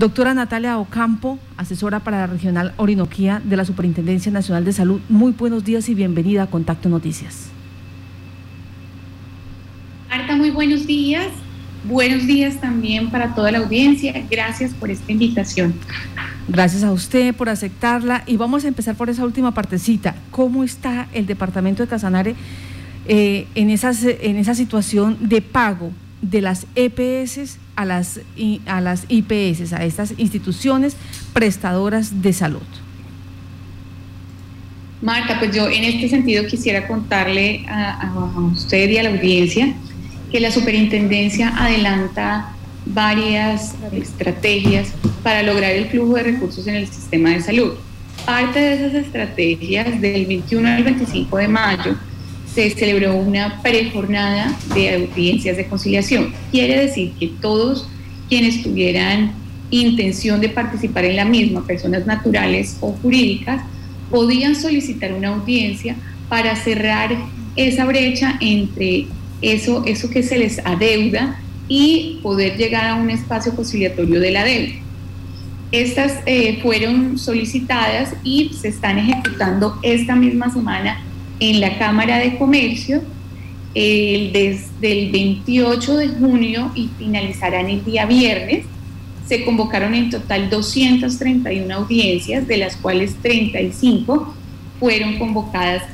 Doctora Natalia Ocampo, asesora para la Regional Orinoquía de la Superintendencia Nacional de Salud, muy buenos días y bienvenida a Contacto Noticias. Marta, muy buenos días. Buenos días también para toda la audiencia. Gracias por esta invitación. Gracias a usted por aceptarla y vamos a empezar por esa última partecita. ¿Cómo está el departamento de Casanare eh, en, esas, en esa situación de pago de las EPS a las, a las IPS, a estas instituciones prestadoras de salud? Marta, pues yo en este sentido quisiera contarle a, a usted y a la audiencia que la superintendencia adelanta varias estrategias para lograr el flujo de recursos en el sistema de salud. Parte de esas estrategias, del 21 al 25 de mayo, se celebró una prejornada de audiencias de conciliación. Quiere decir que todos quienes tuvieran intención de participar en la misma, personas naturales o jurídicas, podían solicitar una audiencia para cerrar esa brecha entre eso, eso que se les adeuda y poder llegar a un espacio conciliatorio de la deuda. Estas eh, fueron solicitadas y se están ejecutando esta misma semana en la Cámara de Comercio desde el 28 de junio y finalizarán el día viernes. Se convocaron en total 231 audiencias, de las cuales 35 fueron convocadas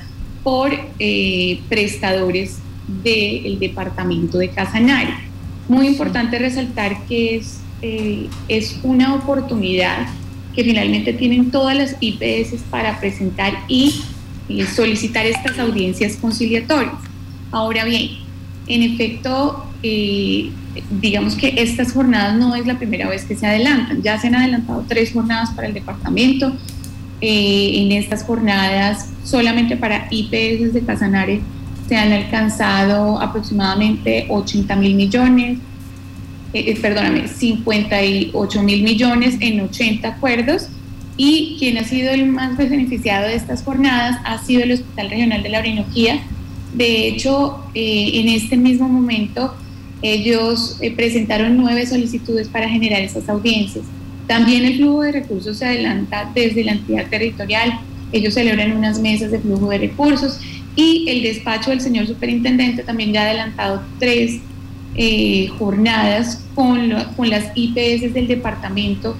por eh, prestadores del departamento de Casanare. Muy importante resaltar que es, eh, es una oportunidad que finalmente tienen todas las IPS para presentar y, solicitar estas audiencias conciliatorias. Ahora bien, en efecto, eh, digamos que estas jornadas no es la primera vez que se adelantan, ya se han adelantado tres jornadas para el departamento. Eh, en estas jornadas, solamente para IPS de Casanare, se han alcanzado aproximadamente 80 mil millones, eh, eh, perdóname, 58 mil millones en 80 acuerdos y quien ha sido el más beneficiado de estas jornadas ha sido el Hospital Regional de la Orinoquía. De hecho, eh, en este mismo momento ellos presentaron nueve solicitudes para generar esas audiencias. También el flujo de recursos se adelanta desde la entidad territorial. Ellos celebran unas mesas de flujo de recursos y el despacho del señor superintendente también ya ha adelantado tres eh, jornadas con, con las IPS del departamento,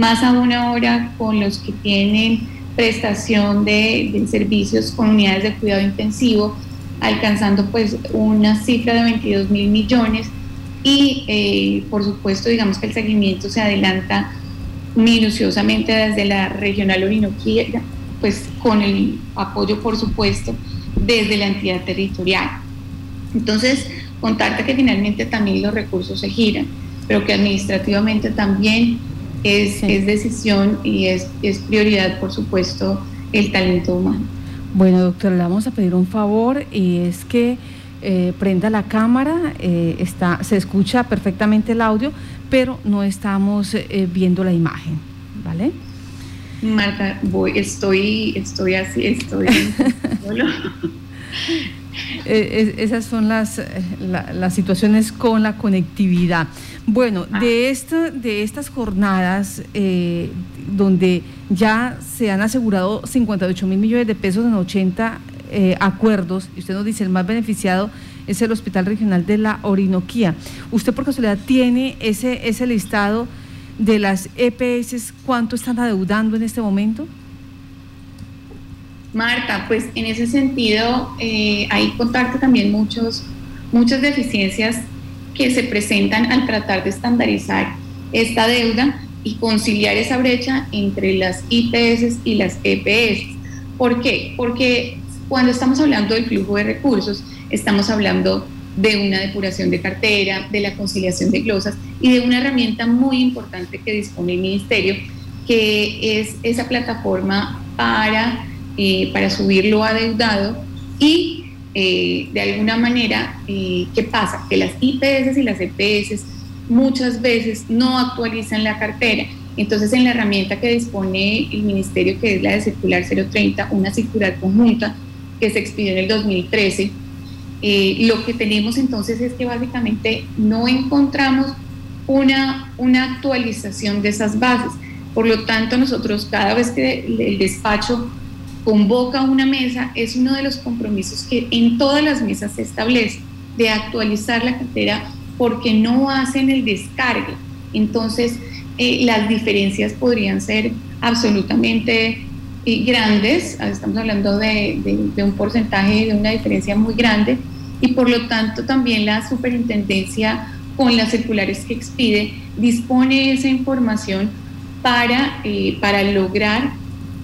más aún ahora con los que tienen prestación de, servicios con unidades de cuidado intensivo, alcanzando pues una cifra de 22 mil millones y eh, por supuesto digamos que el seguimiento se adelanta minuciosamente desde la regional Orinoquía, pues con el apoyo por supuesto desde la entidad territorial. Entonces, contarte que finalmente también los recursos se giran, pero que administrativamente también es, es decisión y es, es prioridad, por supuesto, el talento humano. Bueno, doctora, le vamos a pedir un favor y es que eh, prenda la cámara, eh, está, se escucha perfectamente el audio, pero no estamos eh, viendo la imagen, ¿vale? Marta, voy, estoy, estoy así, estoy. Eh, esas son las, eh, las situaciones con la conectividad. Bueno, ah. de, esta, de estas jornadas eh, donde ya se han asegurado 58 mil millones de pesos en 80 acuerdos, y usted nos dice el más beneficiado es el Hospital Regional de la Orinoquía. ¿Usted por casualidad tiene ese, ese listado de las EPS? ¿Cuánto están adeudando en este momento? Marta, pues en ese sentido eh, hay contacto también muchos, muchas deficiencias que se presentan al tratar de estandarizar esta deuda y conciliar esa brecha entre las IPS y las EPS. ¿Por qué? Porque cuando estamos hablando del flujo de recursos, estamos hablando de una depuración de cartera, de la conciliación de glosas y de una herramienta muy importante que dispone el Ministerio, que es esa plataforma para eh, para subirlo adeudado y eh, de alguna manera, eh, ¿qué pasa? Que las IPS y las EPS muchas veces no actualizan la cartera. Entonces, en la herramienta que dispone el Ministerio, que es la de Circular 030, una circular conjunta que se expidió en el 2013, lo que tenemos entonces es que básicamente no encontramos una, una actualización de esas bases. Por lo tanto, nosotros cada vez que el despacho convoca una mesa, es uno de los compromisos que en todas las mesas se establece, de actualizar la cartera porque no hacen el descargue. Entonces, eh, las diferencias podrían ser absolutamente eh, grandes, estamos hablando de, de, un porcentaje, de una diferencia muy grande, y por lo tanto también la superintendencia con las circulares que expide dispone esa información para, eh, para lograr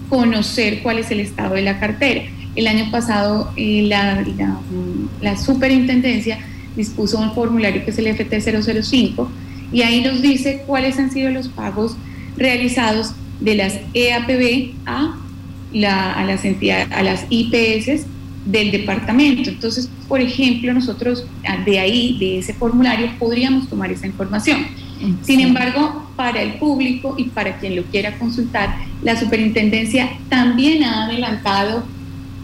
conocer cuál es el estado de la cartera. El año pasado eh, la, la, superintendencia dispuso un formulario que es el FT005 y ahí nos dice cuáles han sido los pagos realizados de las EAPB a, la, a las entidades, a las IPS del departamento. Entonces, por ejemplo, nosotros de ahí, de ese formulario, podríamos tomar esa información. Sin embargo, para el público y para quien lo quiera consultar, la superintendencia también ha adelantado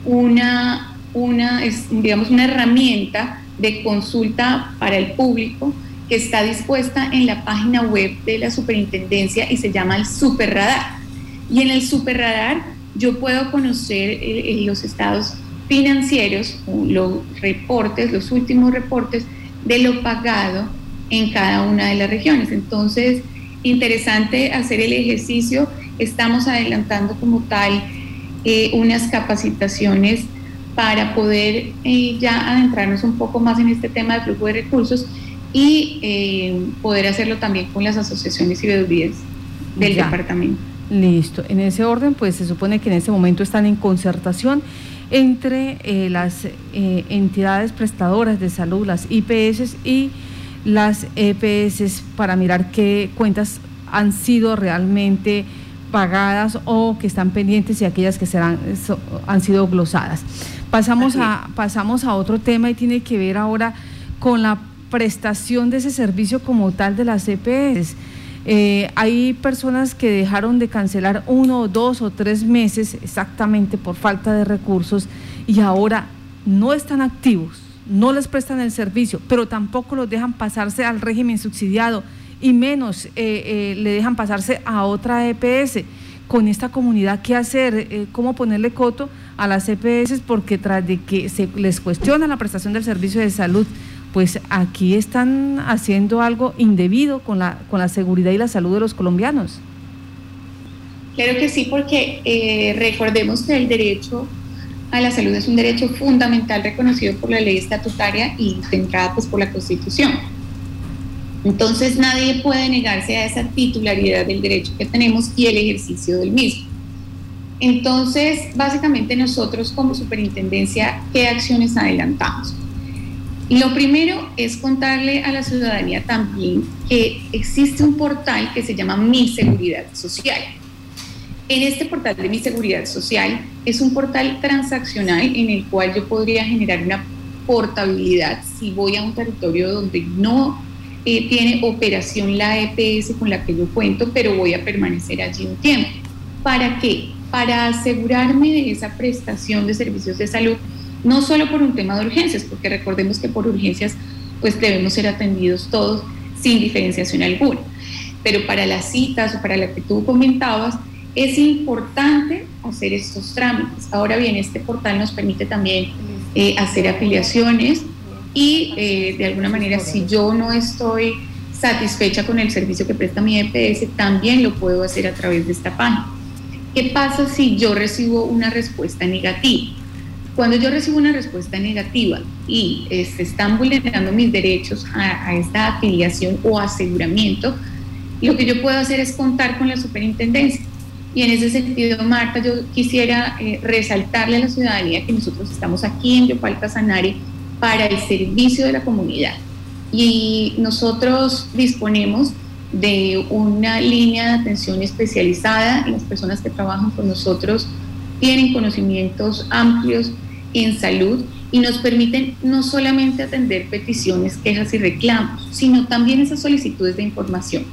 una, una, digamos, una herramienta de consulta para el público que está dispuesta en la página web de la superintendencia y se llama el Superradar. Y en el Superradar yo puedo conocer eh, eh, los estados financieros, los reportes, los últimos reportes de lo pagado en cada una de las regiones. Entonces, interesante hacer el ejercicio. Estamos adelantando como tal eh, unas capacitaciones para poder eh, ya adentrarnos un poco más en este tema de flujo de recursos y eh, poder hacerlo también con las asociaciones y veedurías del departamento. Listo. En ese orden, pues se supone que en ese momento están en concertación entre las entidades prestadoras de salud, las IPS y las EPS para mirar qué cuentas han sido realmente pagadas o que están pendientes y aquellas que serán, han sido glosadas. Pasamos a, pasamos a otro tema y tiene que ver ahora con la prestación de ese servicio como tal de las EPS. Eh, hay personas que dejaron de cancelar uno, dos o tres meses exactamente por falta de recursos y ahora no están activos no les prestan el servicio, pero tampoco los dejan pasarse al régimen subsidiado y menos eh, eh, le dejan pasarse a otra EPS. Con esta comunidad, ¿qué hacer? Eh, ¿Cómo ponerle coto a las EPS? Porque tras de que se les cuestiona la prestación del servicio de salud, pues aquí están haciendo algo indebido con la, con la seguridad y la salud de los colombianos. Claro que sí, porque recordemos que el derecho a la salud es un derecho fundamental reconocido por la ley estatutaria y centrada pues, por la Constitución. Entonces nadie puede negarse a esa titularidad del derecho que tenemos y el ejercicio del mismo. Entonces, básicamente nosotros como superintendencia, ¿qué acciones adelantamos? Lo primero es contarle a la ciudadanía también que existe un portal que se llama Mi Seguridad Social. En este portal de mi seguridad social es un portal transaccional en el cual yo podría generar una portabilidad si voy a un territorio donde no eh, tiene operación la EPS con la que yo cuento, pero voy a permanecer allí un tiempo. ¿Para qué? Para asegurarme de esa prestación de servicios de salud, no solo por un tema de urgencias, porque recordemos que por urgencias pues debemos ser atendidos todos sin diferenciación alguna, pero para las citas o para la que tú comentabas, es importante hacer estos trámites. Ahora bien, este portal nos permite también eh, hacer afiliaciones y eh, de alguna manera si yo no estoy satisfecha con el servicio que presta mi EPS, también lo puedo hacer a través de esta página. ¿Qué pasa si yo recibo una respuesta negativa? Cuando yo recibo una respuesta negativa y se este, están vulnerando mis derechos a esta afiliación o aseguramiento, lo que yo puedo hacer es contar con la superintendencia y en ese sentido, Marta, yo quisiera eh, resaltarle a la ciudadanía que nosotros estamos aquí en Yopal Casanare para el servicio de la comunidad. Y nosotros disponemos de una línea de atención especializada las personas que trabajan con nosotros tienen conocimientos amplios en salud y nos permiten no solamente atender peticiones, quejas y reclamos, sino también esas solicitudes de información.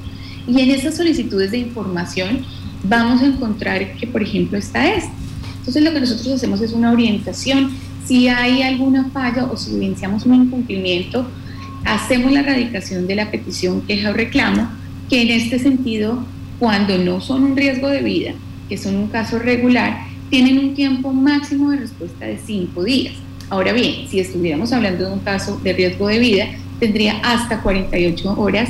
Y en esas solicitudes de información vamos a encontrar que, por ejemplo, está esto. Entonces, lo que nosotros hacemos es una orientación. Si hay alguna falla o si evidenciamos un incumplimiento, hacemos la erradicación de la petición, queja o reclamo, que en este sentido, cuando no son un riesgo de vida, que son un caso regular, tienen un tiempo máximo de respuesta de cinco días. Ahora bien, si estuviéramos hablando de un caso de riesgo de vida, tendría hasta 48 horas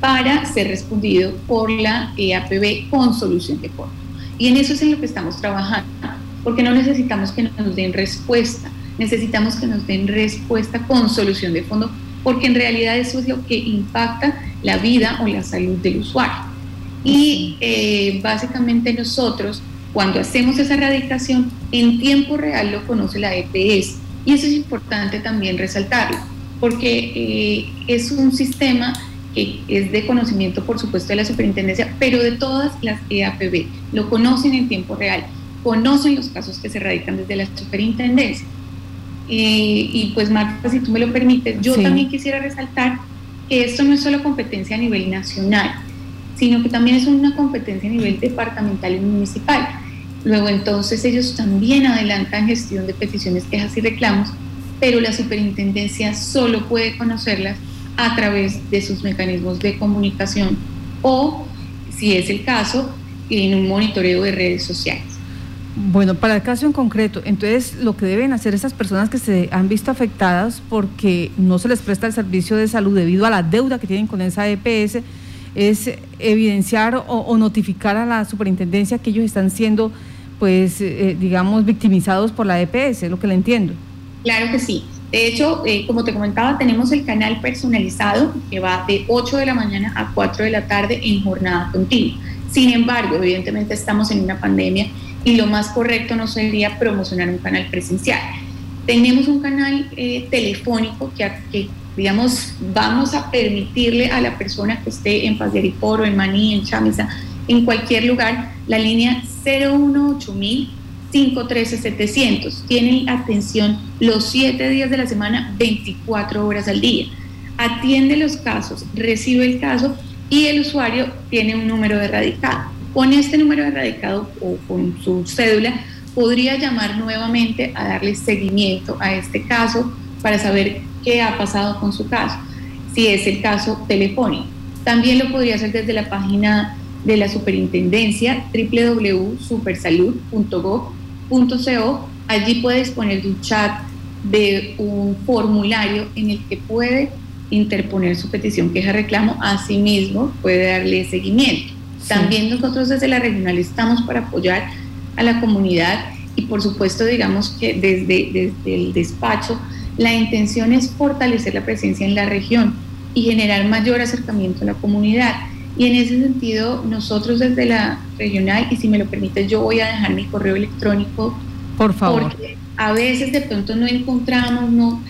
para ser respondido por la EAPB con solución de fondo. Y en eso es en lo que estamos trabajando, porque no necesitamos que nos den respuesta, necesitamos que nos den respuesta con solución de fondo, porque en realidad eso es lo que impacta la vida o la salud del usuario. Y eh, básicamente nosotros, cuando hacemos esa erradicación, en tiempo real lo conoce la EPS. Y eso es importante también resaltarlo, porque eh, es un sistema que es de conocimiento, por supuesto, de la superintendencia, pero de todas las EAPB. Lo conocen en tiempo real, conocen los casos que se radican desde la superintendencia. Eh, y pues Marta, si tú me lo permites, yo también quisiera resaltar que esto no es solo competencia a nivel nacional, sino que también es una competencia a nivel departamental y municipal. Luego entonces ellos también adelantan gestión de peticiones, quejas y reclamos, pero la superintendencia solo puede conocerlas a través de sus mecanismos de comunicación o, si es el caso, en un monitoreo de redes sociales. Bueno, para el caso en concreto, entonces lo que deben hacer estas personas que se han visto afectadas porque no se les presta el servicio de salud debido a la deuda que tienen con esa EPS es evidenciar o, notificar a la superintendencia que ellos están siendo, pues, eh, digamos, victimizados por la EPS, es lo que le entiendo. Claro que sí. De hecho, eh, como te comentaba, tenemos el canal personalizado que va de 8 de la mañana a 4 de la tarde en jornada continua. Sin embargo, evidentemente estamos en una pandemia y lo más correcto no sería promocionar un canal presencial. Tenemos un canal eh, telefónico que, que, digamos, vamos a permitirle a la persona que esté en Paz de Ariporo, en Maní, en Chamisa, en cualquier lugar, la línea 018000 513-700. Tienen atención los 7 días de la semana, 24 horas al día. Atiende los casos, recibe el caso y el usuario tiene un número de radicado. Con este número de radicado o con su cédula podría llamar nuevamente a darle seguimiento a este caso para saber qué ha pasado con su caso, si es el caso telefónico. También lo podría hacer desde la página de la superintendencia www.supersalud.gov .co, allí puede disponer de un chat, de un formulario en el que puede interponer su petición, queja, reclamo, asimismo puede darle seguimiento. También nosotros desde la regional estamos para apoyar a la comunidad y por supuesto digamos que desde, desde el despacho la intención es fortalecer la presencia en la región y generar mayor acercamiento a la comunidad. Y en ese sentido, nosotros desde la regional, y si me lo permite, yo voy a dejar mi correo electrónico. Por favor. Porque a veces de pronto no encontramos, no.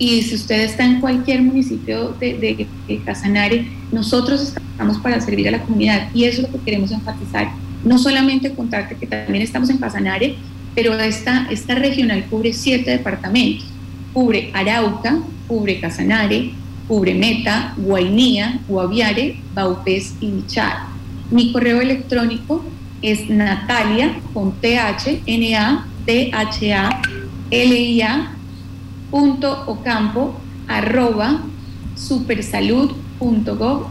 Y si usted está en cualquier municipio de, de, Casanare, nosotros estamos para servir a la comunidad y eso es lo que queremos enfatizar. No solamente contarte que también estamos en Casanare, pero esta, esta regional cubre siete departamentos. Cubre Arauca, cubre Casanare, cubre Meta, Guainía, Guaviare, Baupés y Bichar. Mi correo electrónico es natalia con th, n a h a l i a punto ocampo arroba supersalud.gov.co.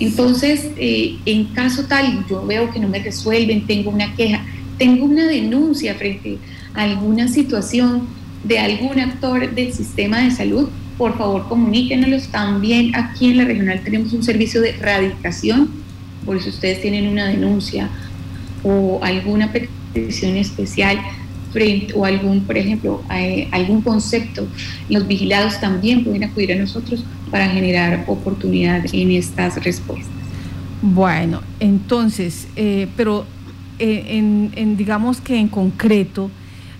Entonces, eh, en caso tal, yo veo que no me resuelven, tengo una queja, tengo una denuncia frente a alguna situación de algún actor del sistema de salud, por favor comuníquenos. También aquí en la regional tenemos un servicio de radicación, por si ustedes tienen una denuncia o alguna petición especial frente o algún, por ejemplo, eh, algún concepto, los vigilados también pueden acudir a nosotros para generar oportunidad en estas respuestas. Bueno, entonces, eh, pero eh, en, en, digamos que en concreto,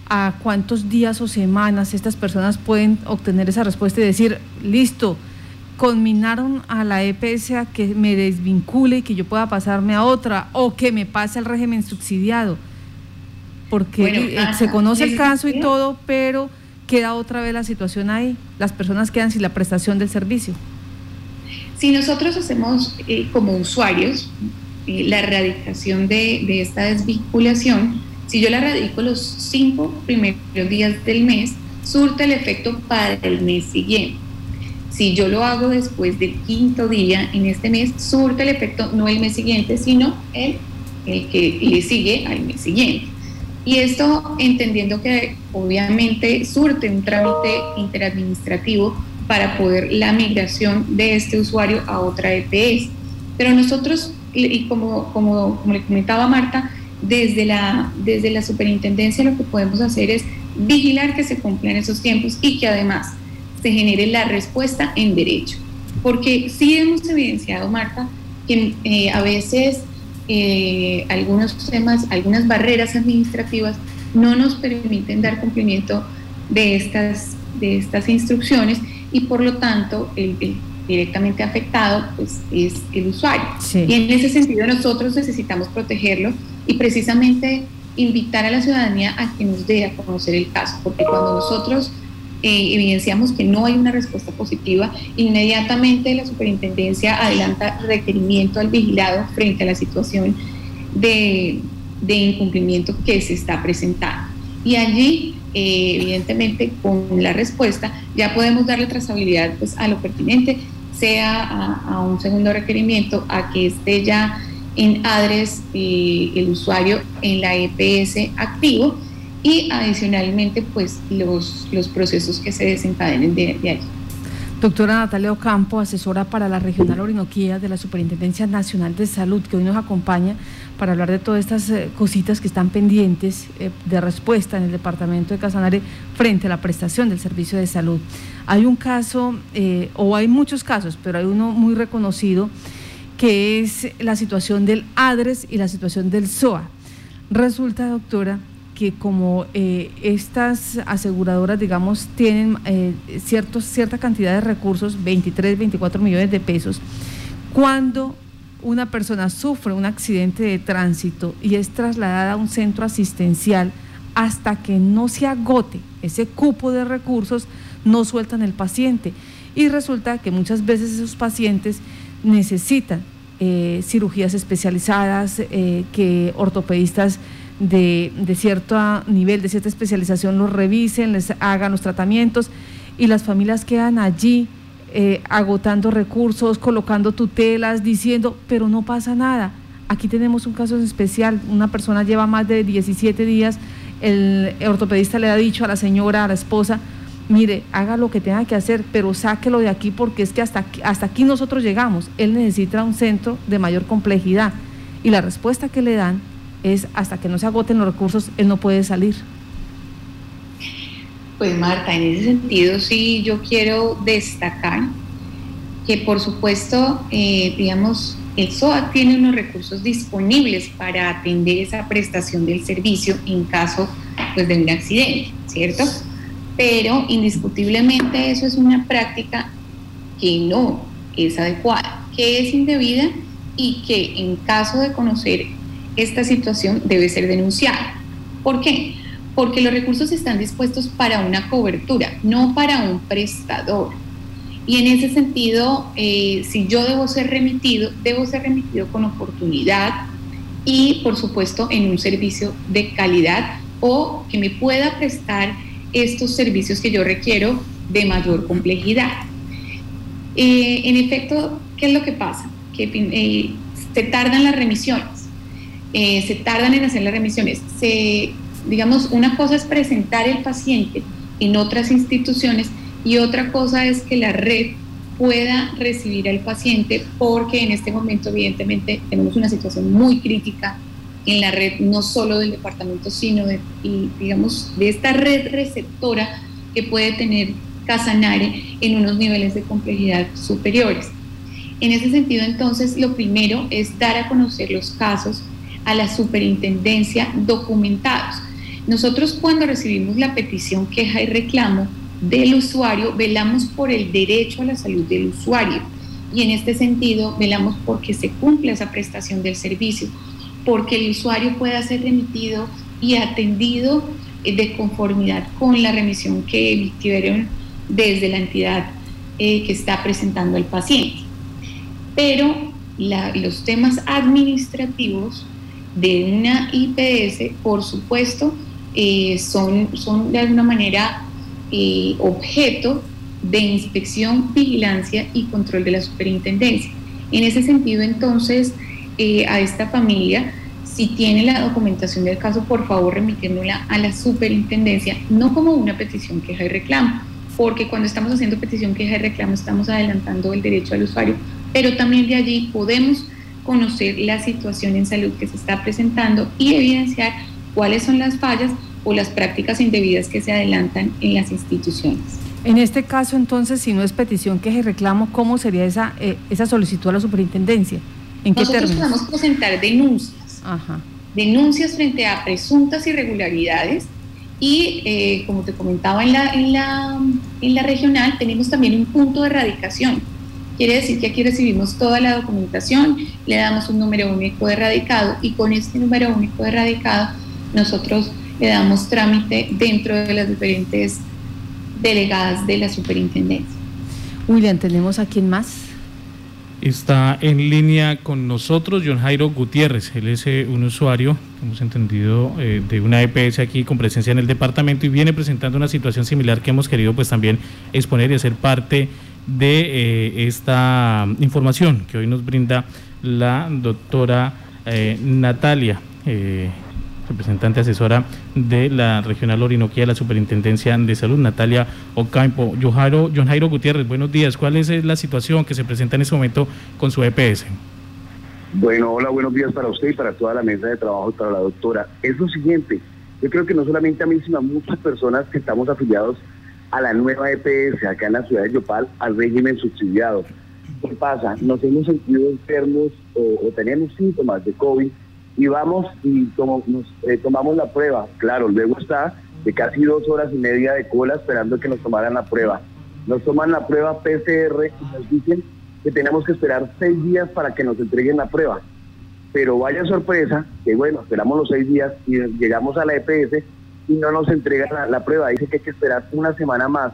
a cuántos días o semanas estas personas pueden obtener esa respuesta y decir, listo, conminaron a la EPS a que me desvincule y que yo pueda pasarme a otra o que me pase al régimen subsidiado. Porque eh, se conoce el caso y todo, pero queda otra vez la situación ahí. Las personas quedan sin la prestación del servicio. Si nosotros hacemos eh, como usuarios eh, la erradicación de, de esta desvinculación, si yo la radico los cinco primeros días del mes, surte el efecto para el mes siguiente. Si yo lo hago después del quinto día en este mes, surte el efecto no el mes siguiente, sino el, que le sigue al mes siguiente. Y esto entendiendo que obviamente surte un trámite interadministrativo para poder la migración de este usuario a otra EPS. Pero nosotros, y como, como, como le comentaba Marta, desde la, desde la superintendencia lo que podemos hacer es vigilar que se cumplan esos tiempos y que además se genere la respuesta en derecho. Porque sí hemos evidenciado, Marta, que eh, a veces eh, algunos temas, algunas barreras administrativas no nos permiten dar cumplimiento de estas, de estas instrucciones y por lo tanto el, directamente afectado pues, es el usuario. Y en ese sentido nosotros necesitamos protegerlo y precisamente invitar a la ciudadanía a que nos dé a conocer el caso, porque cuando nosotros eh, evidenciamos que no hay una respuesta positiva, inmediatamente la superintendencia adelanta requerimiento al vigilado frente a la situación de, de incumplimiento que se está presentando. Y allí, eh, evidentemente, con la respuesta ya podemos darle trazabilidad pues, a lo pertinente, sea a, a un segundo requerimiento, a que esté ya en ADRES eh, el usuario en la EPS activo y adicionalmente pues los, los procesos que se desencadenen de, de allí. Doctora Natalia Ocampo, asesora para la Regional Orinoquía de la Superintendencia Nacional de Salud, que hoy nos acompaña para hablar de todas estas eh, cositas que están pendientes eh, de respuesta en el departamento de Casanare frente a la prestación del servicio de salud. Hay un caso, o hay muchos casos, pero hay uno muy reconocido que es la situación del ADRES y la situación del SOA. Resulta, doctora, que como eh, estas aseguradoras, digamos, tienen eh, cierta cantidad de recursos, 23, 24 millones de pesos, cuando una persona sufre un accidente de tránsito y es trasladada a un centro asistencial, hasta que no se agote ese cupo de recursos, no sueltan el paciente. Y resulta que muchas veces esos pacientes necesitan eh, cirugías especializadas, eh, que ortopedistas de, cierto nivel, de cierta especialización los revisen, les hagan los tratamientos y las familias quedan allí eh, agotando recursos, colocando tutelas, diciendo, pero no pasa nada. Aquí tenemos un caso especial, una persona lleva más de 17 días, el ortopedista le ha dicho a la señora, a la esposa, mire, haga lo que tenga que hacer, pero sáquelo de aquí porque es que hasta aquí, hasta aquí nosotros llegamos. Él necesita un centro de mayor complejidad y la respuesta que le dan es hasta que no se agoten los recursos, él no puede salir. Pues Marta, en ese sentido sí yo quiero destacar que por supuesto, eh, digamos, el SOA tiene unos recursos disponibles para atender esa prestación del servicio en caso pues, de un accidente, ¿cierto? Pero indiscutiblemente eso es una práctica que no es adecuada, que es indebida y que en caso de conocer esta situación debe ser denunciada. ¿Por qué? Porque los recursos están dispuestos para una cobertura, no para un prestador. Y en ese sentido, eh, si yo debo ser remitido, debo ser remitido con oportunidad y, por supuesto, en un servicio de calidad o que me pueda prestar estos servicios que yo requiero de mayor complejidad. Eh, en efecto, ¿qué es lo que pasa? Que eh, se tardan las remisiones, eh, se tardan en hacer las remisiones. Se, digamos, una cosa es presentar el paciente en otras instituciones y otra cosa es que la red pueda recibir al paciente porque en este momento evidentemente tenemos una situación muy crítica en la red no solo del departamento, sino de, y, digamos, de esta red receptora que puede tener Casanare en unos niveles de complejidad superiores. En ese sentido, entonces, lo primero es dar a conocer los casos a la superintendencia documentados. Nosotros cuando recibimos la petición, queja y reclamo del usuario, velamos por el derecho a la salud del usuario y en este sentido velamos porque se cumpla esa prestación del servicio porque el usuario pueda ser remitido y atendido eh, de conformidad con la remisión que emitieron desde la entidad eh, que está presentando el paciente. Pero los temas administrativos de una IPS, por supuesto, eh, son, son de alguna manera objeto de inspección, vigilancia y control de la superintendencia. En ese sentido, entonces, eh, a esta familia, si tiene la documentación del caso, por favor remitiéndola a la superintendencia, no como una petición, queja y reclamo, porque cuando estamos haciendo petición, queja y reclamo estamos adelantando el derecho al usuario, pero también de allí podemos conocer la situación en salud que se está presentando y evidenciar cuáles son las fallas o las prácticas indebidas que se adelantan en las instituciones. En este caso, entonces, si no es petición, queja y reclamo, ¿cómo sería esa, eh, esa solicitud a la superintendencia? ¿En qué Nosotros podemos presentar denuncias. Denuncias frente a presuntas irregularidades y, eh, como te comentaba en la, en, la, en la regional, tenemos también un punto de erradicación. Quiere decir que aquí recibimos toda la documentación, le damos un número único de radicado y con este número único de radicado nosotros le damos trámite dentro de las diferentes delegadas de la superintendencia. William, ¿tenemos a quién más? Está en línea con nosotros John Jairo Gutiérrez. Él es eh, un usuario, hemos entendido, eh, de una EPS aquí con presencia en el departamento y viene presentando una situación similar que hemos querido pues también exponer y hacer parte de eh, esta información que hoy nos brinda la doctora Natalia representante asesora de la Regional Orinoquía de la Superintendencia de Salud, Natalia Ocampo. John Jairo, Gutiérrez, buenos días. ¿Cuál es la situación que se presenta en este momento con su EPS? Bueno, hola, buenos días para usted y para toda la mesa de trabajo para la doctora. Es lo siguiente, yo creo que no solamente a mí, sino a muchas personas que estamos afiliados a la nueva EPS acá en la ciudad de Yopal, al régimen subsidiado. ¿Qué pasa? Nos hemos sentido enfermos o tenemos síntomas de COVID y vamos y nos, eh, tomamos la prueba. Claro, luego está de casi dos horas y media de cola esperando que nos tomaran la prueba. Nos toman la prueba PCR y nos dicen que tenemos que esperar seis días para que nos entreguen la prueba. Pero vaya sorpresa, que bueno, esperamos los seis días y llegamos a la EPS y no nos entregan la, prueba. Dice que hay que esperar una semana más.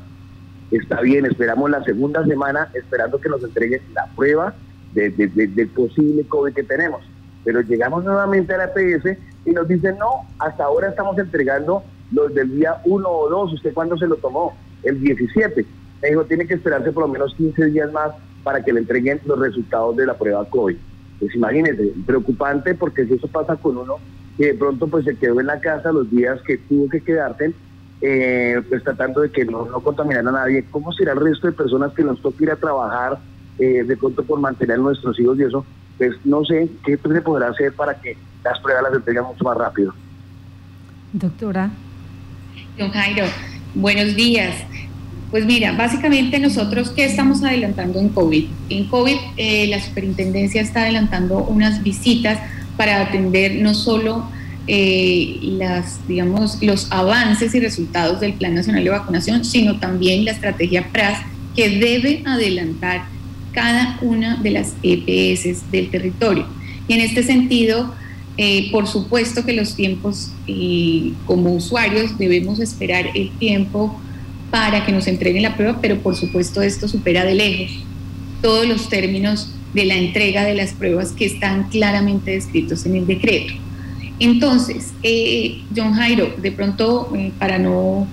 Está bien, esperamos la segunda semana esperando que nos entreguen la prueba del posible COVID que tenemos pero llegamos nuevamente a la PS y nos dicen, no, hasta ahora estamos entregando los del día 1 o 2, ¿usted cuándo se lo tomó? El 17. Me dijo, tiene que esperarse por lo menos 15 días más para que le entreguen los resultados de la prueba COVID. Pues imagínense, preocupante porque si eso pasa con uno que de pronto pues se quedó en la casa los días que tuvo que quedarse, eh, pues tratando de que no, no contaminar a nadie, ¿cómo será el resto de personas que nos toca ir a trabajar eh, de pronto por mantener a nuestros hijos y eso? Pues no sé qué se podrá hacer para que las pruebas las entreguen mucho más rápido. Doctora. Don Jairo, buenos días. Pues mira, básicamente nosotros, ¿qué estamos adelantando en COVID? En COVID eh, la superintendencia está adelantando unas visitas para atender no solo eh, las, digamos, los avances y resultados del Plan Nacional de Vacunación, sino también la estrategia PRAS que debe adelantar cada una de las EPS del territorio. Y en este sentido, eh, por supuesto que los tiempos eh, como usuarios debemos esperar el tiempo para que nos entreguen la prueba, pero por supuesto esto supera de lejos todos los términos de la entrega de las pruebas que están claramente descritos en el decreto. Entonces, eh, John Jairo, de pronto, para no,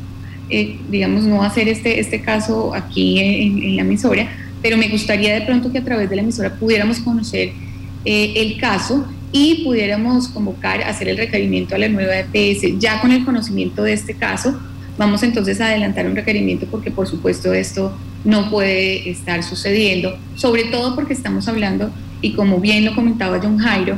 digamos, no hacer este, este caso aquí en, la emisora, pero me gustaría de pronto que a través de la emisora pudiéramos conocer eh, el caso y pudiéramos convocar, hacer el requerimiento a la nueva EPS. Ya con el conocimiento de este caso, vamos entonces a adelantar un requerimiento porque por supuesto esto no puede estar sucediendo, sobre todo porque estamos hablando, y como bien lo comentaba John Jairo,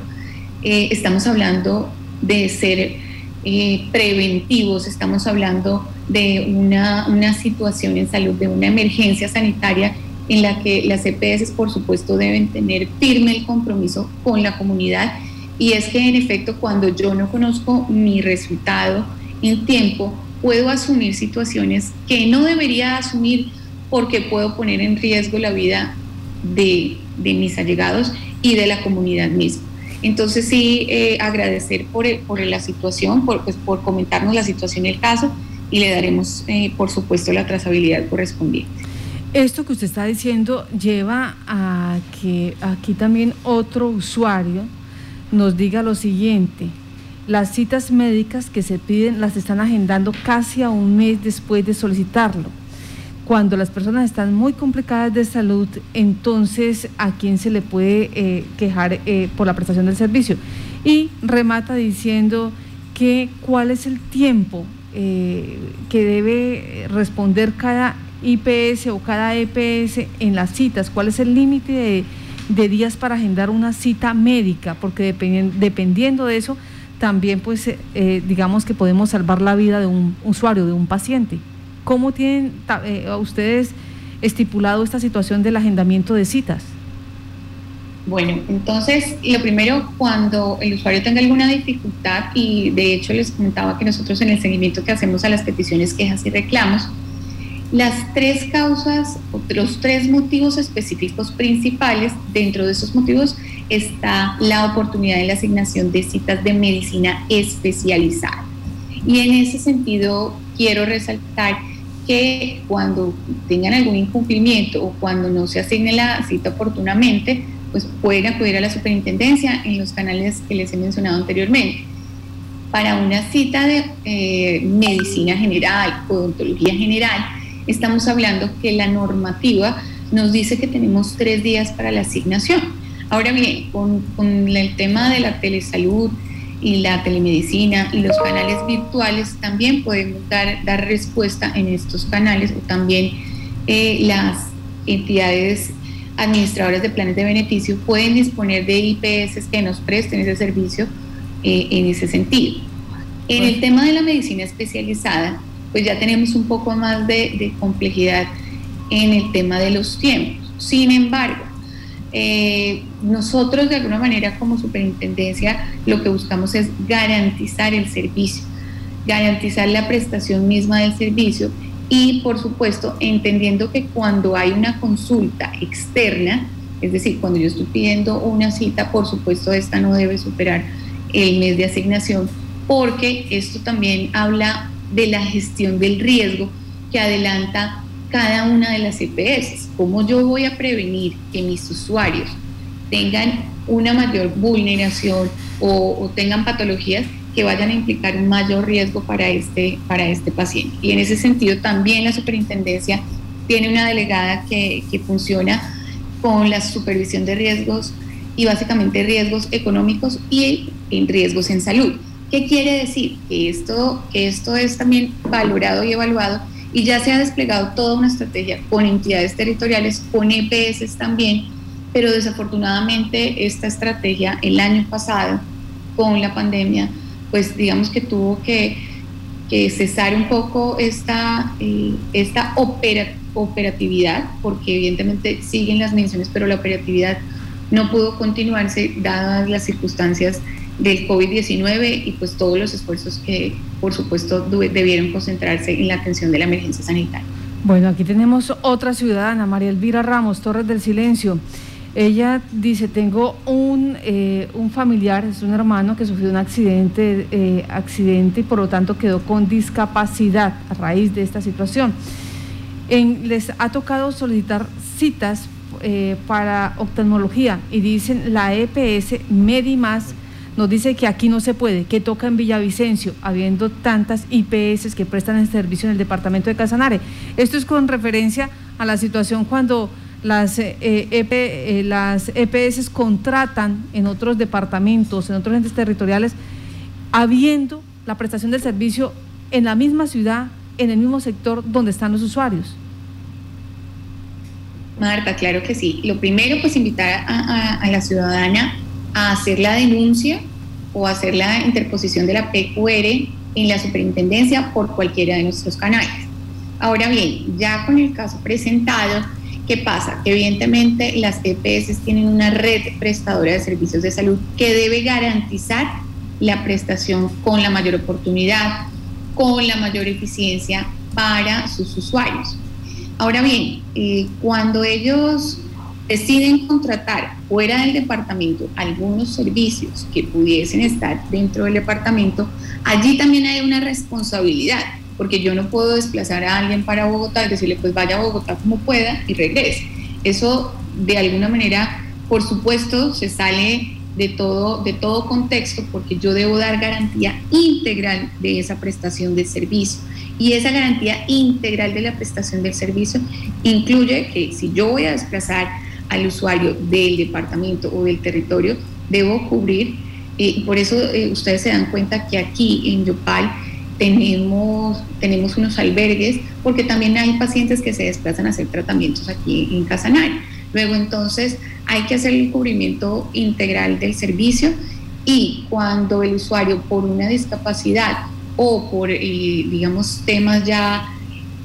eh, estamos hablando de ser eh, preventivos, estamos hablando de una, una situación en salud, de una emergencia sanitaria en la que las EPS, por supuesto, deben tener firme el compromiso con la comunidad. Y es que, en efecto, cuando yo no conozco mi resultado en tiempo, puedo asumir situaciones que no debería asumir porque puedo poner en riesgo la vida de, mis allegados y de la comunidad misma. Entonces sí, eh, agradecer por, la situación, por, pues, por comentarnos la situación y el caso y le daremos, eh, por supuesto, la trazabilidad correspondiente. Esto que usted está diciendo lleva a que aquí también otro usuario nos diga lo siguiente. Las citas médicas que se piden las están agendando casi a un mes después de solicitarlo. cuando las personas están muy complicadas de salud, entonces a quién se le puede eh, quejar eh, por la prestación del servicio. Y remata diciendo que cuál es el tiempo eh, que debe responder cada IPS o cada EPS en las citas, cuál es el límite de, días para agendar una cita médica, porque dependiendo de eso, también pues digamos que podemos salvar la vida de un usuario, de un paciente. ¿Cómo tienen eh, ustedes estipulado esta situación del agendamiento de citas? Bueno, entonces, lo primero, cuando el usuario tenga alguna dificultad, y de hecho les comentaba que nosotros en el seguimiento que hacemos a las peticiones, quejas y reclamos, las tres causas, los tres motivos específicos principales, dentro de esos motivos está la oportunidad de la asignación de citas de medicina especializada. Y en ese sentido, quiero resaltar que cuando tengan algún incumplimiento o cuando no se asigne la cita oportunamente, pues pueden acudir a la superintendencia en los canales que les he mencionado anteriormente. Para una cita de eh, medicina general, odontología general, estamos hablando que la normativa nos dice que tenemos tres días para la asignación. Ahora bien, con, con el tema de la telesalud, y la telemedicina y los canales virtuales también podemos dar, dar respuesta en estos canales o también eh, las entidades administradoras de planes de beneficio pueden disponer de IPS que nos presten ese servicio eh, en ese sentido. En el tema de la medicina especializada, pues ya tenemos un poco más de, complejidad en el tema de los tiempos. Sin embargo, eh, nosotros de alguna manera como superintendencia lo que buscamos es garantizar el servicio, garantizar la prestación misma del servicio y por supuesto entendiendo que cuando hay una consulta externa, es decir, cuando yo estoy pidiendo una cita, por supuesto esta no debe superar el mes de asignación porque esto también habla de la gestión del riesgo que adelanta cada una de las EPS. ¿Cómo yo voy a prevenir que mis usuarios tengan una mayor vulneración o, tengan patologías que vayan a implicar un mayor riesgo para este, para este paciente? Y en ese sentido también la superintendencia tiene una delegada que, que funciona con la supervisión de riesgos y básicamente riesgos económicos y en riesgos en salud. ¿Qué quiere decir? Que esto, esto es también valorado y evaluado y ya se ha desplegado toda una estrategia con entidades territoriales, con EPS también, pero desafortunadamente esta estrategia el año pasado con la pandemia, pues digamos que tuvo que, cesar un poco esta, eh, esta operatividad, porque evidentemente siguen las menciones, pero la operatividad no pudo continuarse dadas las circunstancias del COVID-19 y pues todos los esfuerzos que por supuesto debieron concentrarse en la atención de la emergencia sanitaria. Bueno, aquí tenemos otra ciudadana, María Elvira Ramos, Torres del Silencio. Ella dice, tengo un, eh, un familiar, es un hermano que sufrió un accidente, eh, accidente y por lo tanto quedó con discapacidad a raíz de esta situación. Les ha tocado solicitar citas eh, para oftalmología y dicen la EPS Medimás nos dice que aquí no se puede, que toca en Villavicencio, habiendo tantas IPS que prestan el servicio en el departamento de Casanare. Esto es con referencia a la situación cuando las, eh, eh, las EPS contratan en otros departamentos, en otros entes territoriales, habiendo la prestación del servicio en la misma ciudad, en el mismo sector donde están los usuarios. Marta, claro que sí. Lo primero, pues invitar a la ciudadana a hacer la denuncia o hacer la interposición de la PQR en la superintendencia por cualquiera de nuestros canales. Ahora bien, ya con el caso presentado, ¿qué pasa? Que evidentemente las EPS tienen una red prestadora de servicios de salud que debe garantizar la prestación con la mayor oportunidad, con la mayor eficiencia para sus usuarios. Ahora bien, eh, cuando ellos deciden contratar fuera del departamento algunos servicios que pudiesen estar dentro del departamento, allí también hay una responsabilidad, porque yo no puedo desplazar a alguien para Bogotá y decirle pues vaya a Bogotá como pueda y regrese. Eso de alguna manera, por supuesto, se sale de todo, de todo contexto porque yo debo dar garantía integral de esa prestación de servicio. Y esa garantía integral de la prestación del servicio incluye que si yo voy a desplazar al usuario del departamento o del territorio, debo cubrir, eh, y por eso eh, ustedes se dan cuenta que aquí en Yopal tenemos, tenemos unos albergues, porque también hay pacientes que se desplazan a hacer tratamientos aquí en Casanare. Luego entonces hay que hacer el cubrimiento integral del servicio y cuando el usuario por una discapacidad o por, eh, digamos, temas ya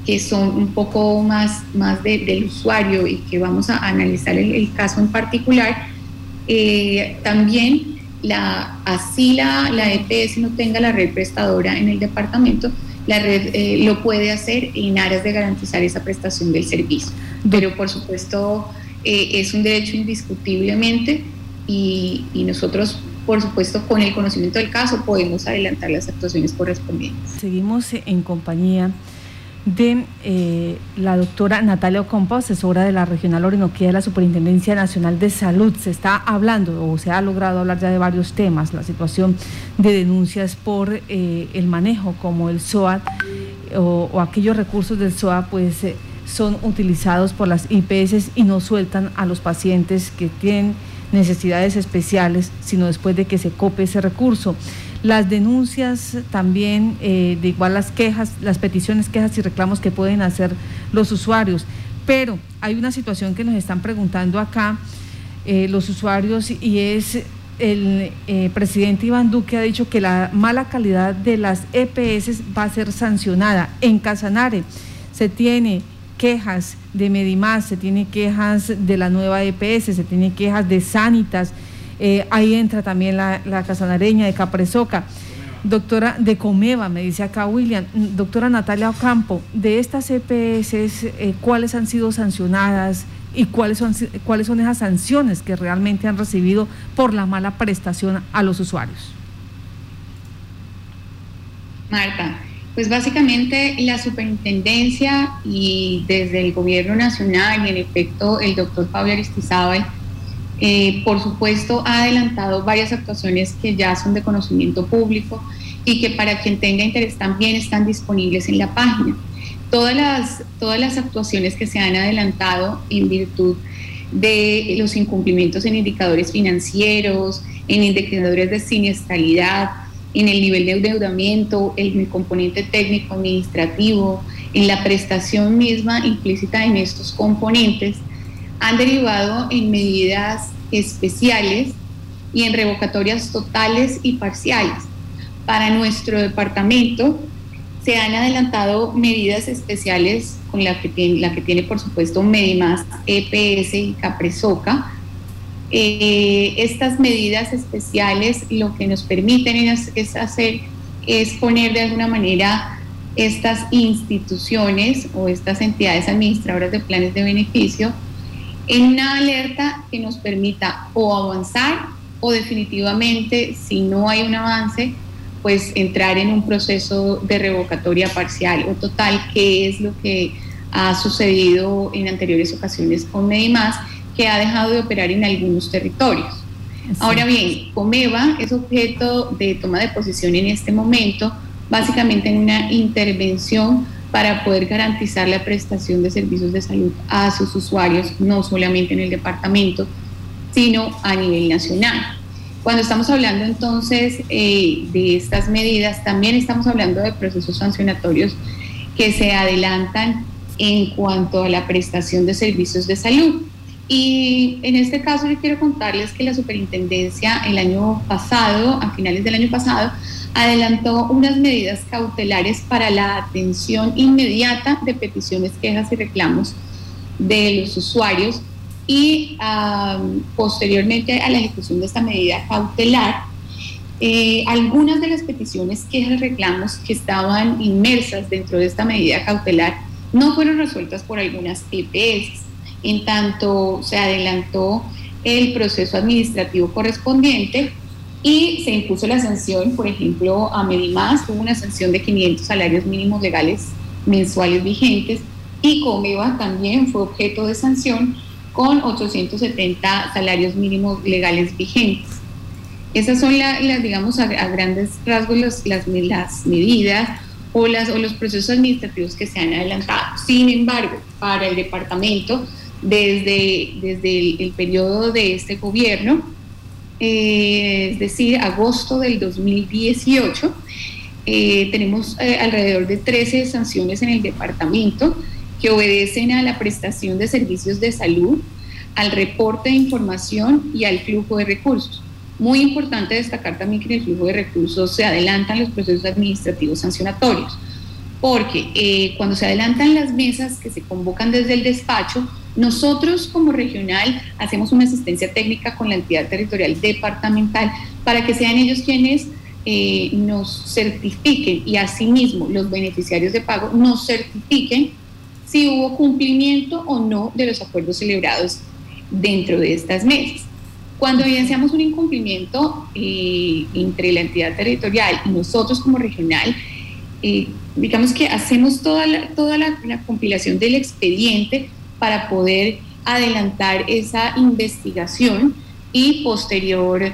que son un poco más, más del usuario y que vamos a analizar el, caso en particular, eh, también la, así la, la, EPS no tenga la red prestadora en el departamento, la red eh, lo puede hacer en aras de garantizar esa prestación del servicio. Pero por supuesto eh, es un derecho indiscutiblemente y, nosotros, por supuesto, con el conocimiento del caso podemos adelantar las actuaciones correspondientes. Seguimos en compañía de eh, la doctora Natalia Ocampo, asesora de la Regional Orinoquía de la Superintendencia Nacional de Salud. Se está hablando o se ha logrado hablar ya de varios temas, la situación de denuncias por eh, el manejo como el SOAT o, aquellos recursos del SOAT, pues son utilizados por las IPS y no sueltan a los pacientes que tienen necesidades especiales, sino después de que se cope ese recurso. Las denuncias también, eh, de igual las quejas, las peticiones, quejas y reclamos que pueden hacer los usuarios. Pero hay una situación que nos están preguntando acá eh, los usuarios y es el eh, presidente Iván Duque ha dicho que la mala calidad de las EPS va a ser sancionada. En Casanare se tiene quejas de Medimás, se tiene quejas de la nueva EPS, se tiene quejas de Sanitas, eh, ahí entra también la, la casanareña de Capresoca. Doctora de Comeva, me dice acá William, doctora Natalia Ocampo, de estas EPS, eh, ¿cuáles han sido sancionadas y cuáles son, cuáles son esas sanciones que realmente han recibido por la mala prestación a los usuarios? Marta, pues básicamente la superintendencia y desde el gobierno nacional en efecto el doctor Pablo Aristizábal, eh, por supuesto ha adelantado varias actuaciones que ya son de conocimiento público y que para quien tenga interés también están disponibles en la página. Todas las, todas las actuaciones que se han adelantado en virtud de los incumplimientos en indicadores financieros, en indicadores de siniestralidad, en el nivel de endeudamiento, en el componente técnico administrativo, en la prestación misma implícita en estos componentes, han derivado en medidas especiales y en revocatorias totales y parciales. Para nuestro departamento se han adelantado medidas especiales con la que tiene, la que tiene por supuesto Medimás, EPS y Capresoca, eh, estas medidas especiales lo que nos permiten es, hacer, es poner de alguna manera estas instituciones o estas entidades administradoras de planes de beneficio en una alerta que nos permita o avanzar o definitivamente, si no hay un avance, pues entrar en un proceso de revocatoria parcial o total, que es lo que ha sucedido en anteriores ocasiones con Medimás que ha dejado de operar en algunos territorios. Ahora bien, Comeva es objeto de toma de posición en este momento, básicamente en una intervención para poder garantizar la prestación de servicios de salud a sus usuarios, no solamente en el departamento, sino a nivel nacional. Cuando estamos hablando entonces eh, de estas medidas, también estamos hablando de procesos sancionatorios que se adelantan en cuanto a la prestación de servicios de salud. Y en este caso yo quiero contarles que la superintendencia el año pasado, a finales del año pasado, adelantó unas medidas cautelares para la atención inmediata de peticiones, quejas y reclamos de los usuarios y posteriormente a la ejecución de esta medida cautelar, eh, algunas de las peticiones, quejas y reclamos que estaban inmersas dentro de esta medida cautelar no fueron resueltas por algunas EPS en tanto se adelantó el proceso administrativo correspondiente y se impuso la sanción, por ejemplo, a Medimás tuvo una sanción de 500 salarios mínimos legales mensuales vigentes y Comeva también fue objeto de sanción con 870 salarios mínimos legales vigentes. Esas son, las, digamos, a, grandes rasgos las, las, medidas o, las, o los procesos administrativos que se han adelantado. Sin embargo, para el departamento, desde, desde el, periodo de este gobierno, es decir, agosto del 2018, eh, tenemos eh, alrededor de 13 sanciones en el departamento que obedecen a la prestación de servicios de salud, al reporte de información y al flujo de recursos. Muy importante destacar también que en el flujo de recursos se adelantan los procesos administrativos sancionatorios, porque eh, cuando se adelantan las mesas que se convocan desde el despacho, nosotros como regional hacemos una asistencia técnica con la entidad territorial departamental para que sean ellos quienes eh, nos certifiquen y asimismo los beneficiarios de pago nos certifiquen si hubo cumplimiento o no de los acuerdos celebrados dentro de estas mesas. Cuando evidenciamos un incumplimiento eh, entre la entidad territorial y nosotros como regional, eh, digamos que hacemos toda, la, toda la, compilación del expediente para poder adelantar esa investigación y posterior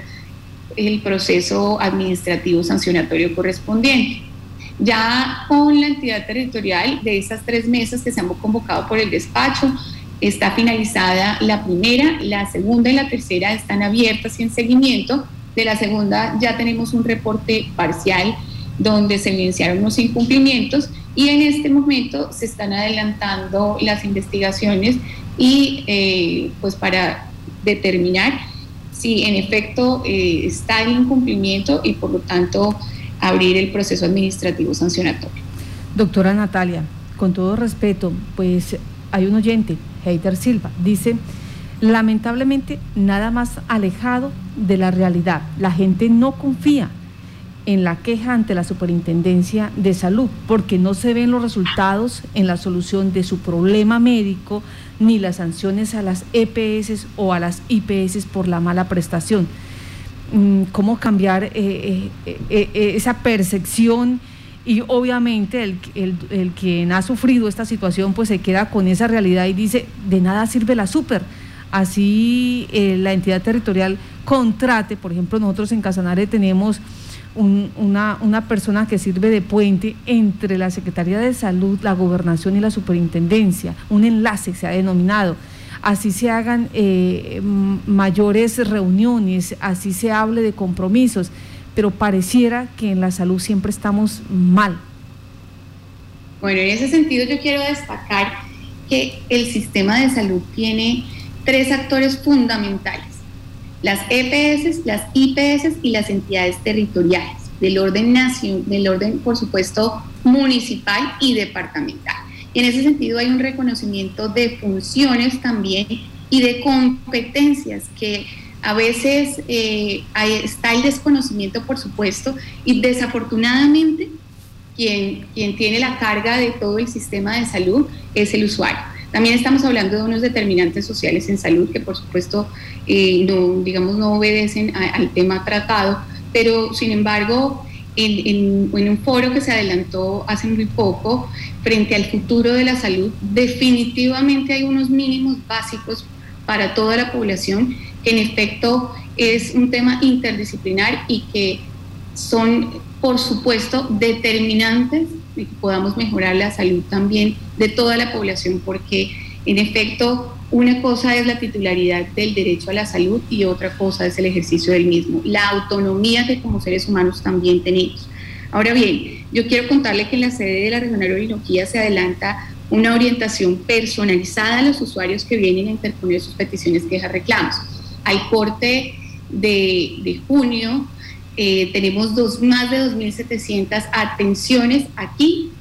el proceso administrativo sancionatorio correspondiente. Ya con la entidad territorial de esas tres mesas que se han convocado por el despacho, Está finalizada la primera, la segunda y la tercera están abiertas y en seguimiento. De la segunda ya tenemos un reporte parcial donde se evidenciaron los incumplimientos y en este momento se están adelantando las investigaciones y eh, pues para determinar si en efecto eh, está el incumplimiento y por lo tanto abrir el proceso administrativo sancionatorio. Doctora Natalia, con todo respeto, pues hay un oyente Heiter Silva. Dice, lamentablemente nada más alejado de la realidad. La gente no confía en la queja ante la Superintendencia de Salud porque no se ven los resultados en la solución de su problema médico ni las sanciones a las EPS o a las IPS por la mala prestación. Mm, ¿Cómo cambiar eh, eh, eh, esa percepción? y obviamente el, el, el, quien ha sufrido esta situación pues se queda con esa realidad y dice, de nada sirve la super. Así la entidad territorial contrate, por ejemplo, nosotros en Casanare tenemos una, una, persona que sirve de puente entre la Secretaría de Salud, la Gobernación y la Superintendencia, un enlace se ha denominado. Así se hagan eh, mayores reuniones, así se hable de compromisos pero pareciera que en la salud siempre estamos mal. Bueno, en ese sentido yo quiero destacar que el sistema de salud tiene tres actores fundamentales, las EPS, las IPS y las entidades territoriales, del orden nacional, del orden, por supuesto, municipal y departamental. En ese sentido hay un reconocimiento de funciones también y de competencias que a veces eh, está el desconocimiento, por supuesto, y desafortunadamente quien, quien tiene la carga de todo el sistema de salud es el usuario. También estamos hablando de unos determinantes sociales en salud que, por supuesto, eh, no, digamos, no obedecen al tema tratado, pero sin embargo, en, en, un foro que se adelantó hace muy poco frente al futuro de la salud, definitivamente hay unos mínimos básicos para toda la población en efecto es un tema interdisciplinar y que son, por supuesto, determinantes de que podamos mejorar la salud también de toda la población, porque en efecto una cosa es la titularidad del derecho a la salud y otra cosa es el ejercicio del mismo, la autonomía que como seres humanos también tenemos. Ahora bien, yo quiero contarle que en la sede de la Regional Orinoquía se adelanta una orientación personalizada a los usuarios que vienen a interponer sus peticiones, quejas, reclamos al corte de, junio eh, tenemos dos, más de 2.700 atenciones aquí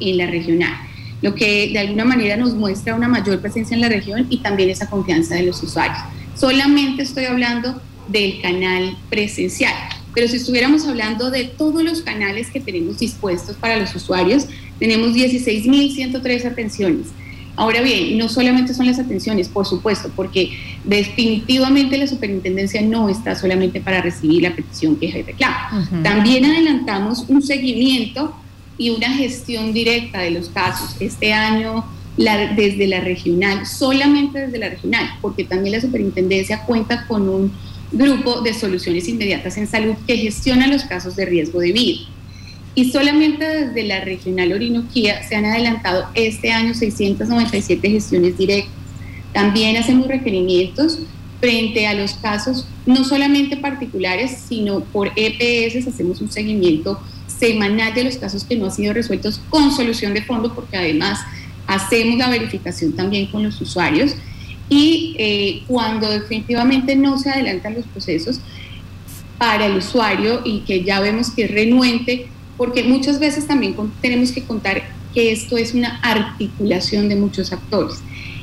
en la regional, lo que de alguna manera nos muestra una mayor presencia en la región y también esa confianza de los usuarios. Solamente estoy hablando del canal presencial, pero si estuviéramos hablando de todos los canales que tenemos dispuestos para los usuarios, tenemos 16.103 atenciones Ahora bien, no solamente son las atenciones, por supuesto, porque definitivamente la superintendencia no está solamente para recibir la petición, queja y reclamo. También adelantamos un seguimiento y una gestión directa de los casos. Este año desde la regional, solamente desde la regional, porque también la superintendencia cuenta con un grupo de soluciones inmediatas en salud que gestiona los casos de riesgo de vida. Y solamente desde la regional Orinoquía se han adelantado este año 697 gestiones directas. También hacemos requerimientos frente a los casos no solamente particulares, sino por EPS hacemos un seguimiento semanal de los casos que no han sido resueltos con solución de fondo, porque además hacemos la verificación también con los usuarios. Y eh, cuando definitivamente no se adelantan los procesos para el usuario y que ya vemos que es renuente, porque muchas veces también tenemos que contar que esto es una articulación de muchos actores.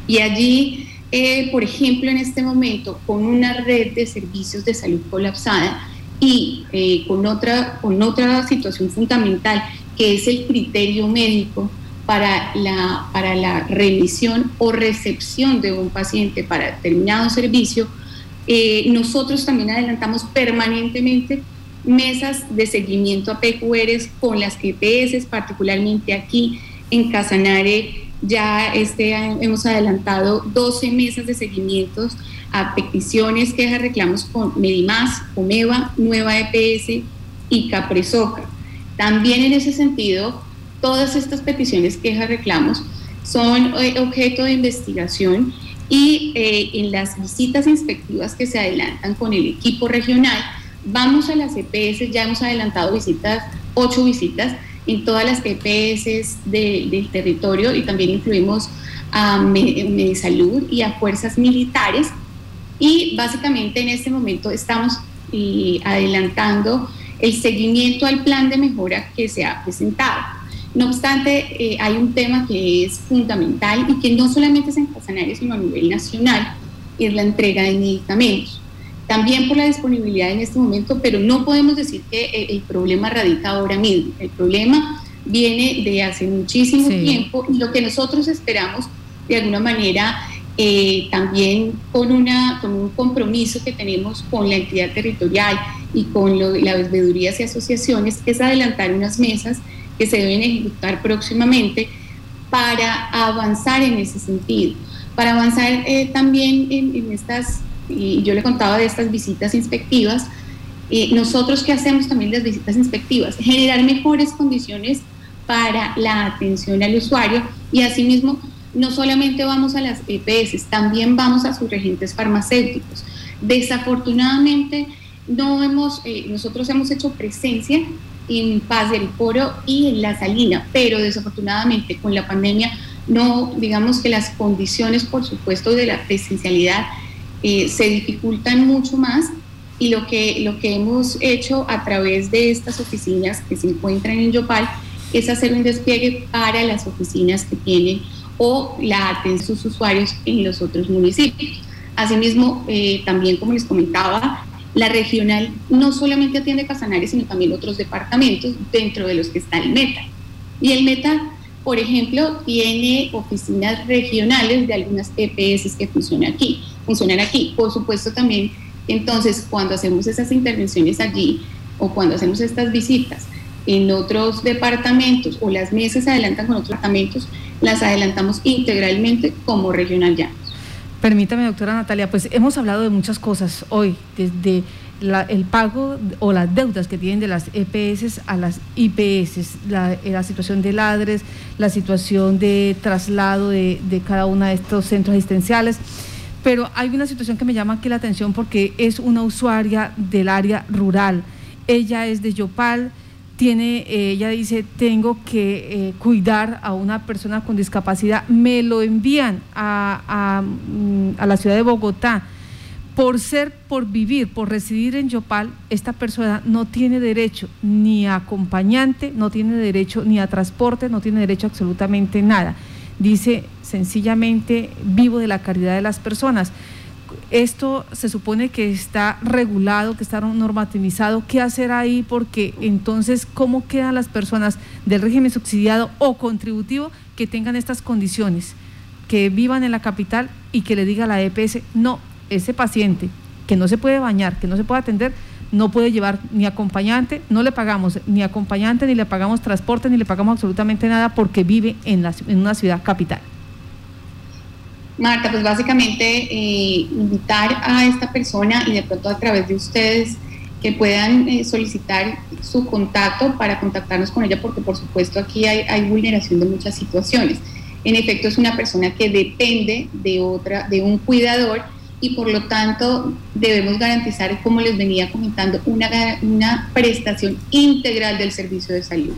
Y allí eh, por ejemplo, en este momento, con una red de servicios de salud colapsada y eh, con, otra, con otra situación fundamental, que es el criterio médico para la, para la remisión o recepción de un paciente para determinado servicio, eh, nosotros también adelantamos permanentemente mesas de seguimiento a PQRs con las EPS, particularmente aquí en Casanare ya este hemos adelantado 12 mesas de seguimientos a peticiones, quejas, reclamos con Medimás, Comeva, Nueva EPS y Capresoca. También en ese sentido, todas estas peticiones, quejas, reclamos son eh, objeto de investigación y eh, en las visitas inspectivas que se adelantan con el equipo regional, vamos a las EPS, ya hemos adelantado visitas, ocho visitas, en todas las EPS del territorio y también incluimos a Medisalud y a fuerzas militares. Y básicamente en este momento estamos eh, adelantando el seguimiento al plan de mejora que se ha presentado. No obstante, eh, hay un tema que es fundamental y que no solamente es en Casanare, sino a nivel nacional, es la entrega de medicamentos también por la disponibilidad en este momento, pero no podemos decir que el, problema radica ahora mismo. El problema viene de hace muchísimo tiempo y lo que nosotros esperamos de alguna manera eh, también con, una, con un compromiso que tenemos con la entidad territorial y con las veedurías y asociaciones es adelantar unas mesas que se deben ejecutar próximamente para avanzar en ese sentido, para avanzar eh, también en, en estas y yo le contaba de estas visitas inspectivas, eh, nosotros qué hacemos también las visitas inspectivas, generar mejores condiciones para la atención al usuario y asimismo no solamente vamos a las EPS, también vamos a sus regentes farmacéuticos. Desafortunadamente no hemos, eh, nosotros hemos hecho presencia en Paz del Coro y en La Salina, pero desafortunadamente con la pandemia no, digamos que las condiciones, por supuesto, de la presencialidad eh, se dificultan mucho más y lo que, lo que hemos hecho a través de estas oficinas que se encuentran en Yopal es hacer un despliegue para las oficinas que tienen o la atención sus usuarios en los otros municipios. Asimismo, eh, también como les comentaba, la regional no solamente atiende Casanare, sino también otros departamentos dentro de los que está el META. Y el META, por ejemplo, tiene oficinas regionales de algunas EPS que funcionan aquí funcionar aquí. Por supuesto también, entonces, cuando hacemos esas intervenciones allí o cuando hacemos estas visitas en otros departamentos o las mesas se adelantan con otros departamentos, las adelantamos integralmente como regional ya. Permítame, doctora Natalia, pues hemos hablado de muchas cosas hoy, desde el pago o las deudas que tienen de las EPS a las IPS, la, la situación de ladres, la situación de traslado de, de cada uno de estos centros asistenciales. Pero hay una situación que me llama aquí la atención porque es una usuaria del área rural. Ella es de Yopal, tiene, eh, ella dice, tengo que eh, cuidar a una persona con discapacidad, me lo envían a, mm, a, la ciudad de Bogotá. Por ser, por vivir, por residir en Yopal, esta persona no tiene derecho ni a acompañante, no tiene derecho ni a transporte, no tiene derecho a absolutamente nada dice sencillamente vivo de la caridad de las personas. Esto se supone que está regulado, que está normativizado. ¿Qué hacer ahí? Porque entonces, ¿cómo quedan las personas del régimen subsidiado o contributivo que tengan estas condiciones? Que vivan en la capital y que le diga a la EPS, no, ese paciente que no se puede bañar, que no se puede atender, no puede llevar ni acompañante, no le pagamos ni acompañante, ni le pagamos transporte, ni le pagamos absolutamente nada porque vive en, la, en una ciudad capital. Marta, pues básicamente eh, invitar a esta persona y de pronto a través de ustedes que puedan eh, solicitar su contacto para contactarnos con ella, porque por supuesto aquí hay, hay, vulneración de muchas situaciones. En efecto, es una persona que depende de otra, de un cuidador y por lo tanto debemos garantizar, como les venía comentando, una, una prestación integral del servicio de salud.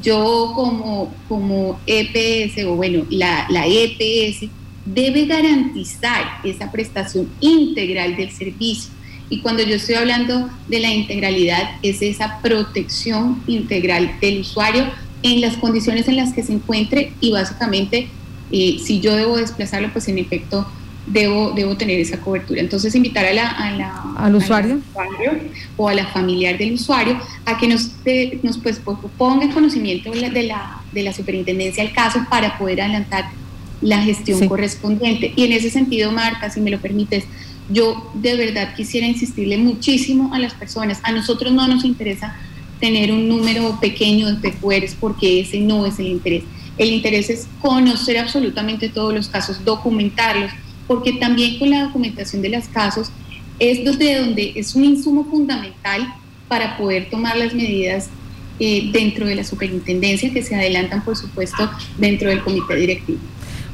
Yo como, como EPS, o bueno, la, la EPS debe garantizar esa prestación integral del servicio. Y cuando yo estoy hablando de la integralidad, es esa protección integral del usuario en las condiciones en las que se encuentre y básicamente eh, si yo debo desplazarlo, pues en efecto debo, debo tener esa cobertura. Entonces invitar a la, a la al usuario o a la familiar del usuario a que nos, nos pues, ponga en conocimiento de la, de la superintendencia el caso para poder adelantar la gestión correspondiente. Y en ese sentido, Marta, si me lo permites, yo de verdad quisiera insistirle muchísimo a las personas. A nosotros no nos interesa tener un número pequeño de PQRs porque ese no es el interés. El interés es conocer absolutamente todos los casos, documentarlos, porque también con la documentación de los casos es desde donde es un insumo fundamental para poder tomar las medidas eh, dentro de la superintendencia que se adelantan, por supuesto, dentro del comité directivo.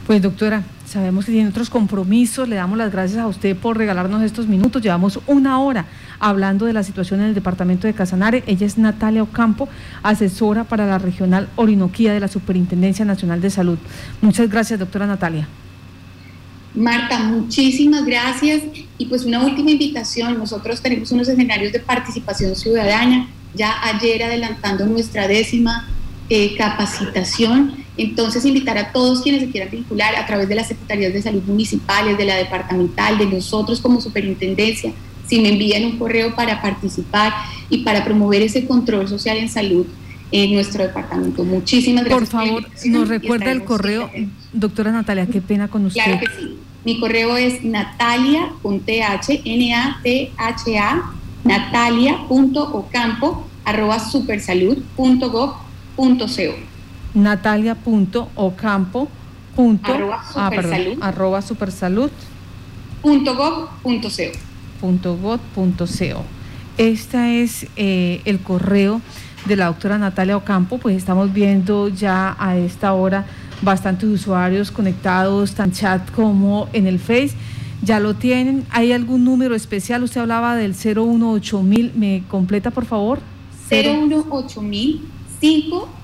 Pues doctora, sabemos que tiene otros compromisos, le damos las gracias a usted por regalarnos estos minutos, llevamos una hora hablando de la situación en el departamento de Casanare, ella es Natalia Ocampo, asesora para la regional Orinoquía de la Superintendencia Nacional de Salud. Muchas gracias, doctora Natalia. Marta, muchísimas gracias. Y pues una última invitación, nosotros tenemos unos escenarios de participación ciudadana, ya ayer adelantando nuestra décima eh, capacitación entonces, invitar a todos quienes se quieran vincular a través de las Secretarías de Salud Municipales, de la Departamental, de nosotros como Superintendencia, si me envían un correo para participar y para promover ese control social en salud en nuestro departamento. Muchísimas gracias. Por favor, nos recuerda el correo, doctora Natalia, qué pena con usted. Claro que sí. Mi correo es natalia, con th, N-A-T-H-A, natalia.ocampo, arroba supersalud.gov.co natalia.ocampo. Arroba ah, arroba supersalud. Este es eh, el correo de la doctora Natalia Ocampo, pues estamos viendo ya a esta hora bastantes usuarios conectados, tan chat como en el Face. Ya lo tienen. ¿Hay algún número especial? Usted hablaba del 018000. ¿Me completa, por favor? 018000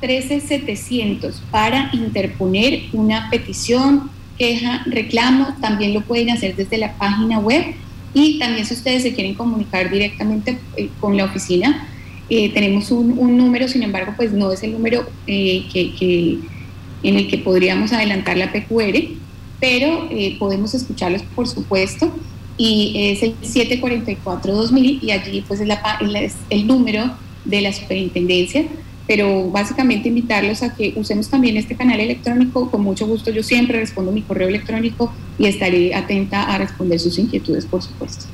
13 700 para interponer una petición, queja, reclamo. También lo pueden hacer desde la página web y también si ustedes se quieren comunicar directamente eh, con la oficina, eh, tenemos un, número, sin embargo, pues no es el número eh, que, en el que podríamos adelantar la PQR, pero podemos escucharlos, por supuesto, y es el 744-2000 y allí pues es, la, es el número de la superintendencia pero básicamente invitarlos a que usemos también este canal electrónico. Con mucho gusto yo siempre respondo mi correo electrónico y estaré atenta a responder sus inquietudes, por supuesto.